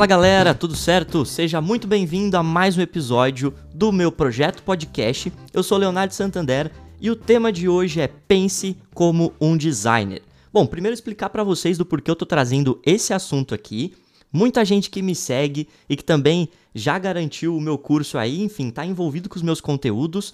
Fala galera, tudo certo? Seja muito bem-vindo a mais um episódio do meu projeto podcast. Eu sou Leonardo Santander e o tema de hoje é Pense como um designer. Bom, primeiro explicar para vocês do porquê eu tô trazendo esse assunto aqui. Muita gente que me segue e que também já garantiu o meu curso aí, enfim, tá envolvido com os meus conteúdos,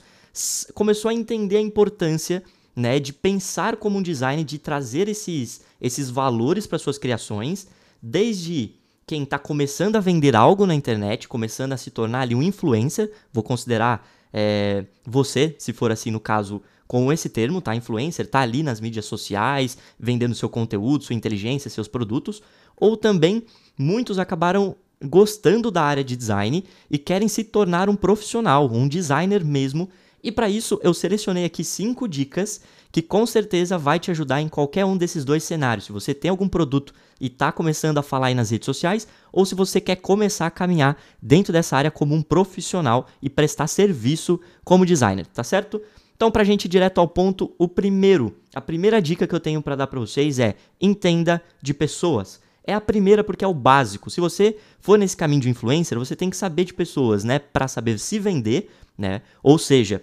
começou a entender a importância né, de pensar como um designer, de trazer esses, esses valores para suas criações, desde quem está começando a vender algo na internet, começando a se tornar ali um influencer, vou considerar é, você, se for assim no caso, com esse termo, tá? Influencer, tá ali nas mídias sociais, vendendo seu conteúdo, sua inteligência, seus produtos, ou também muitos acabaram gostando da área de design e querem se tornar um profissional, um designer mesmo. E para isso eu selecionei aqui cinco dicas que com certeza vai te ajudar em qualquer um desses dois cenários. Se você tem algum produto e está começando a falar aí nas redes sociais, ou se você quer começar a caminhar dentro dessa área como um profissional e prestar serviço como designer, tá certo? Então, para a gente ir direto ao ponto, o primeiro, a primeira dica que eu tenho para dar para vocês é entenda de pessoas. É a primeira porque é o básico. Se você for nesse caminho de influencer, você tem que saber de pessoas, né, para saber se vender, né? Ou seja,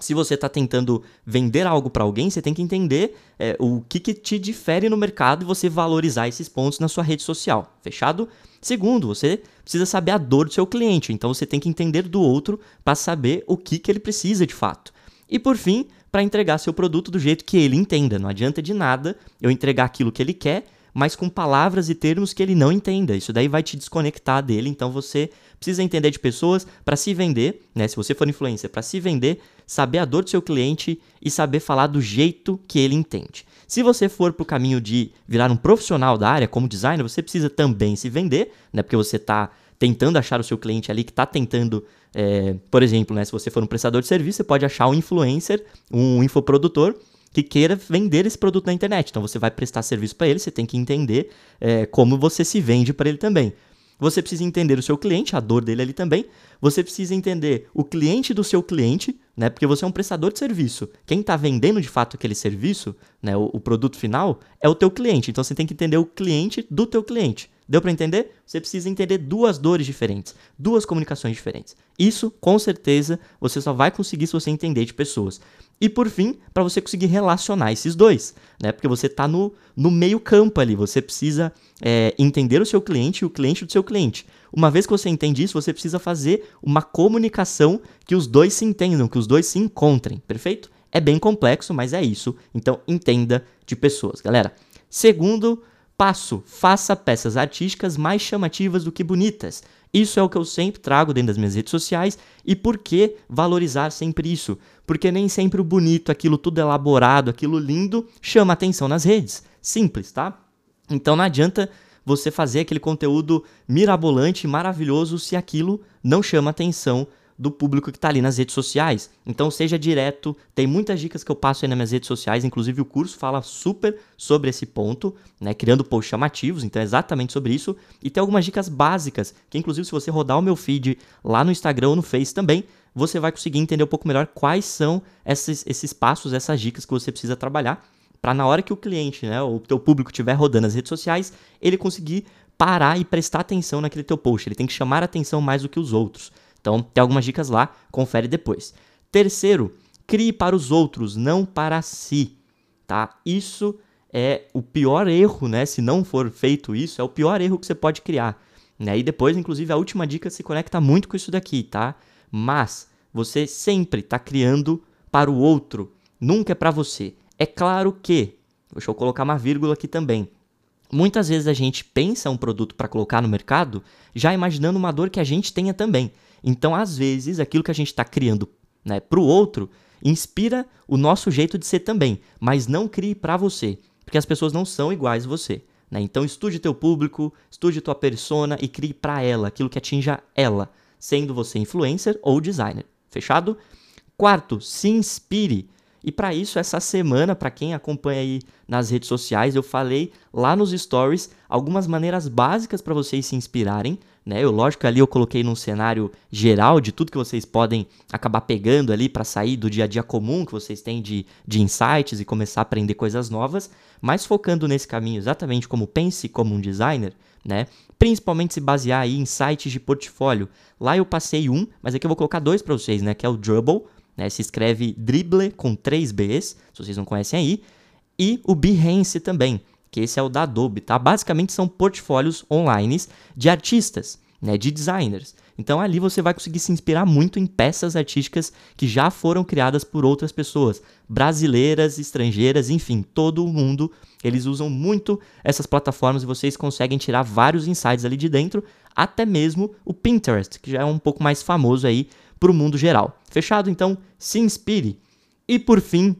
se você está tentando vender algo para alguém, você tem que entender é, o que, que te difere no mercado e você valorizar esses pontos na sua rede social. Fechado? Segundo, você precisa saber a dor do seu cliente, então você tem que entender do outro para saber o que, que ele precisa de fato. E por fim, para entregar seu produto do jeito que ele entenda. Não adianta de nada eu entregar aquilo que ele quer mas com palavras e termos que ele não entenda. Isso daí vai te desconectar dele, então você precisa entender de pessoas para se vender, né? Se você for influencer, para se vender, saber a dor do seu cliente e saber falar do jeito que ele entende. Se você for para o caminho de virar um profissional da área como designer, você precisa também se vender, né? Porque você está tentando achar o seu cliente ali que está tentando, é, por exemplo, né? Se você for um prestador de serviço, você pode achar um influencer, um infoprodutor que queira vender esse produto na internet. Então você vai prestar serviço para ele, você tem que entender é, como você se vende para ele também. Você precisa entender o seu cliente, a dor dele ali também. Você precisa entender o cliente do seu cliente, né? Porque você é um prestador de serviço. Quem está vendendo de fato aquele serviço, né? O, o, produto final é o teu cliente. Então você tem que entender o cliente do teu cliente. Deu para entender? Você precisa entender duas dores diferentes, duas comunicações diferentes. Isso, com certeza, você só vai conseguir se você entender de pessoas. E por fim, para você conseguir relacionar esses dois, né? Porque você está no, no meio campo ali, você precisa é, entender o seu cliente e o cliente do seu cliente. Uma vez que você entende isso, você precisa fazer uma comunicação que os dois se entendam, que os dois se encontrem, perfeito? É bem complexo, mas é isso. Então entenda de pessoas, galera. Segundo passo, faça peças artísticas mais chamativas do que bonitas. Isso é o que eu sempre trago dentro das minhas redes sociais. E por que valorizar sempre isso? Porque nem sempre o bonito, aquilo tudo elaborado, aquilo lindo, chama atenção nas redes. Simples, tá? Então não adianta você fazer aquele conteúdo mirabolante, maravilhoso, se aquilo não chama atenção do público que está ali nas redes sociais. Então seja direto, tem muitas dicas que eu passo aí nas minhas redes sociais, inclusive o curso fala super sobre esse ponto, né, criando posts chamativos, então é exatamente sobre isso, e tem algumas dicas básicas, que inclusive se você rodar o meu feed lá no Instagram ou no Face também, você vai conseguir entender um pouco melhor quais são esses, esses passos, essas dicas que você precisa trabalhar, para na hora que o cliente, né, o teu público estiver rodando as redes sociais, ele conseguir parar e prestar atenção naquele teu post, ele tem que chamar a atenção mais do que os outros. Então, tem algumas dicas lá, confere depois. Terceiro, crie para os outros, não para si, tá? Isso é o pior erro, né? Se não for feito isso, é o pior erro que você pode criar. Né? E depois, inclusive, a última dica se conecta muito com isso daqui, tá? Mas você sempre está criando para o outro, nunca é para você. É claro que, deixa eu colocar uma vírgula aqui também. Muitas vezes a gente pensa um produto para colocar no mercado já imaginando uma dor que a gente tenha também. Então, às vezes, aquilo que a gente está criando né, para o outro inspira o nosso jeito de ser também, mas não crie para você, porque as pessoas não são iguais a você. Né? Então, estude teu público, estude tua persona e crie para ela aquilo que atinja ela, sendo você influencer ou designer. Fechado? Quarto, se inspire. E para isso, essa semana, para quem acompanha aí nas redes sociais, eu falei lá nos stories algumas maneiras básicas para vocês se inspirarem né? Eu lógico ali eu coloquei num cenário geral de tudo que vocês podem acabar pegando ali para sair do dia a dia comum que vocês têm de, de insights e começar a aprender coisas novas, mas focando nesse caminho exatamente como pense como um designer, né? Principalmente se basear aí em sites de portfólio. Lá eu passei um, mas aqui eu vou colocar dois para vocês, né? Que é o Dribble, né? Se escreve Dribble com três Bs, se vocês não conhecem aí, e o Behance também que esse é o da Adobe, tá? Basicamente são portfólios online de artistas, né, de designers. Então ali você vai conseguir se inspirar muito em peças artísticas que já foram criadas por outras pessoas, brasileiras, estrangeiras, enfim, todo mundo. Eles usam muito essas plataformas e vocês conseguem tirar vários insights ali de dentro, até mesmo o Pinterest, que já é um pouco mais famoso aí para o mundo geral. Fechado? Então, se inspire. E por fim,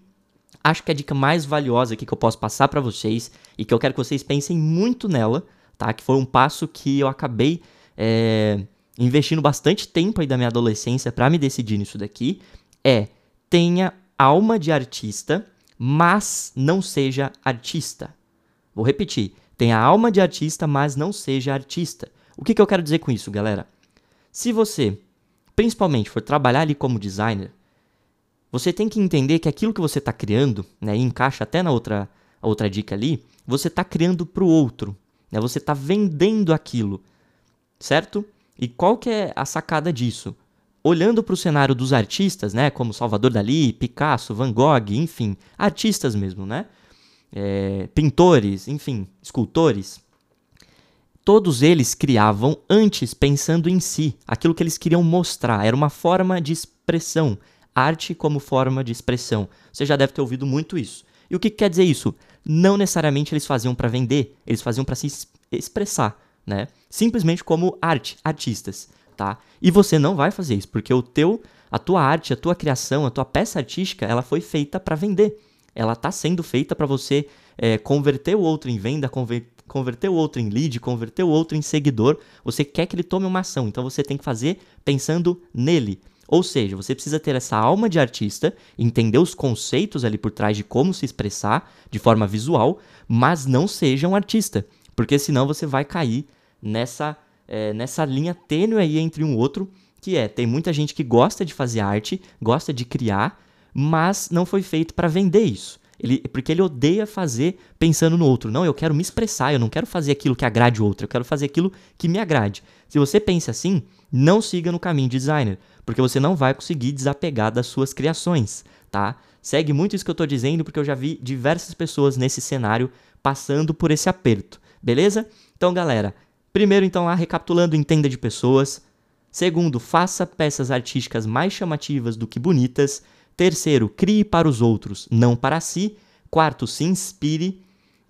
acho que a dica mais valiosa aqui que eu posso passar para vocês e que eu quero que vocês pensem muito nela, tá? Que foi um passo que eu acabei é, investindo bastante tempo aí da minha adolescência para me decidir nisso daqui, é tenha alma de artista, mas não seja artista. Vou repetir, tenha alma de artista, mas não seja artista. O que, que eu quero dizer com isso, galera? Se você, principalmente, for trabalhar ali como designer, você tem que entender que aquilo que você está criando, né, e encaixa até na outra, outra dica ali, você está criando para o outro. Né, você está vendendo aquilo, certo? E qual que é a sacada disso? Olhando para o cenário dos artistas, né, como Salvador Dali, Picasso, Van Gogh, enfim, artistas mesmo, né? É, pintores, enfim, escultores, todos eles criavam antes pensando em si, aquilo que eles queriam mostrar, era uma forma de expressão, arte como forma de expressão. Você já deve ter ouvido muito isso. E o que, que quer dizer isso? Não necessariamente eles faziam para vender, eles faziam para se expressar, né? Simplesmente como arte, artistas, tá? E você não vai fazer isso, porque o teu, a tua arte, a tua criação, a tua peça artística, ela foi feita para vender. Ela está sendo feita para você é, converter o outro em venda, conver converter o outro em lead, converter o outro em seguidor. Você quer que ele tome uma ação, então você tem que fazer pensando nele. Ou seja, você precisa ter essa alma de artista, entender os conceitos ali por trás de como se expressar de forma visual, mas não seja um artista, porque senão você vai cair nessa, é, nessa linha tênue aí entre um outro, que é, tem muita gente que gosta de fazer arte, gosta de criar, mas não foi feito para vender isso. Ele, porque ele odeia fazer pensando no outro. Não, eu quero me expressar, eu não quero fazer aquilo que agrade o outro, eu quero fazer aquilo que me agrade. Se você pensa assim, não siga no caminho de designer, porque você não vai conseguir desapegar das suas criações, tá? Segue muito isso que eu estou dizendo, porque eu já vi diversas pessoas nesse cenário passando por esse aperto, beleza? Então, galera, primeiro então lá recapitulando, entenda de pessoas. Segundo, faça peças artísticas mais chamativas do que bonitas. Terceiro, crie para os outros, não para si. Quarto, se inspire.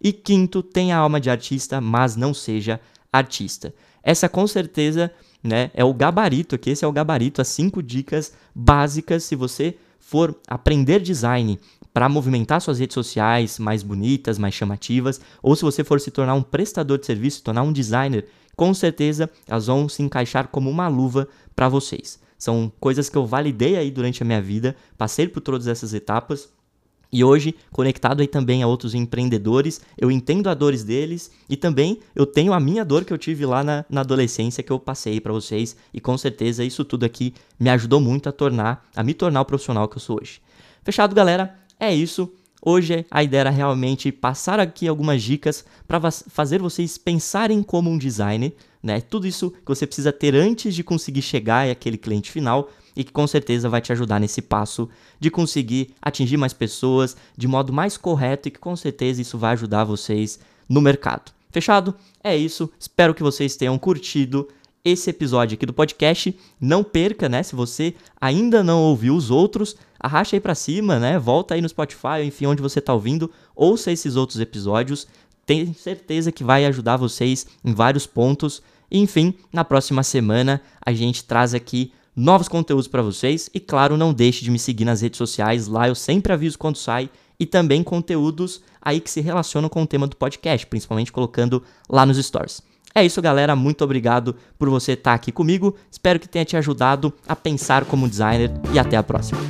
E quinto, tenha alma de artista, mas não seja artista. Essa com certeza né? É o gabarito aqui, esse é o gabarito, as cinco dicas básicas se você for aprender design para movimentar suas redes sociais mais bonitas, mais chamativas, ou se você for se tornar um prestador de serviço, se tornar um designer, com certeza elas vão se encaixar como uma luva para vocês. São coisas que eu validei aí durante a minha vida, passei por todas essas etapas e hoje, conectado aí também a outros empreendedores, eu entendo a dores deles e também eu tenho a minha dor que eu tive lá na, na adolescência que eu passei para vocês e com certeza isso tudo aqui me ajudou muito a tornar, a me tornar o profissional que eu sou hoje. Fechado, galera? É isso. Hoje a ideia era realmente passar aqui algumas dicas para fazer vocês pensarem como um designer, né? Tudo isso que você precisa ter antes de conseguir chegar àquele cliente final e que com certeza vai te ajudar nesse passo de conseguir atingir mais pessoas de modo mais correto e que com certeza isso vai ajudar vocês no mercado. Fechado? É isso. Espero que vocês tenham curtido esse episódio aqui do podcast. Não perca, né? Se você ainda não ouviu os outros, arracha aí para cima, né? Volta aí no Spotify, enfim, onde você tá ouvindo, ouça esses outros episódios. Tenho certeza que vai ajudar vocês em vários pontos. enfim, na próxima semana a gente traz aqui novos conteúdos para vocês e claro, não deixe de me seguir nas redes sociais, lá eu sempre aviso quando sai e também conteúdos aí que se relacionam com o tema do podcast, principalmente colocando lá nos stories. É isso, galera. Muito obrigado por você estar aqui comigo. Espero que tenha te ajudado a pensar como designer e até a próxima.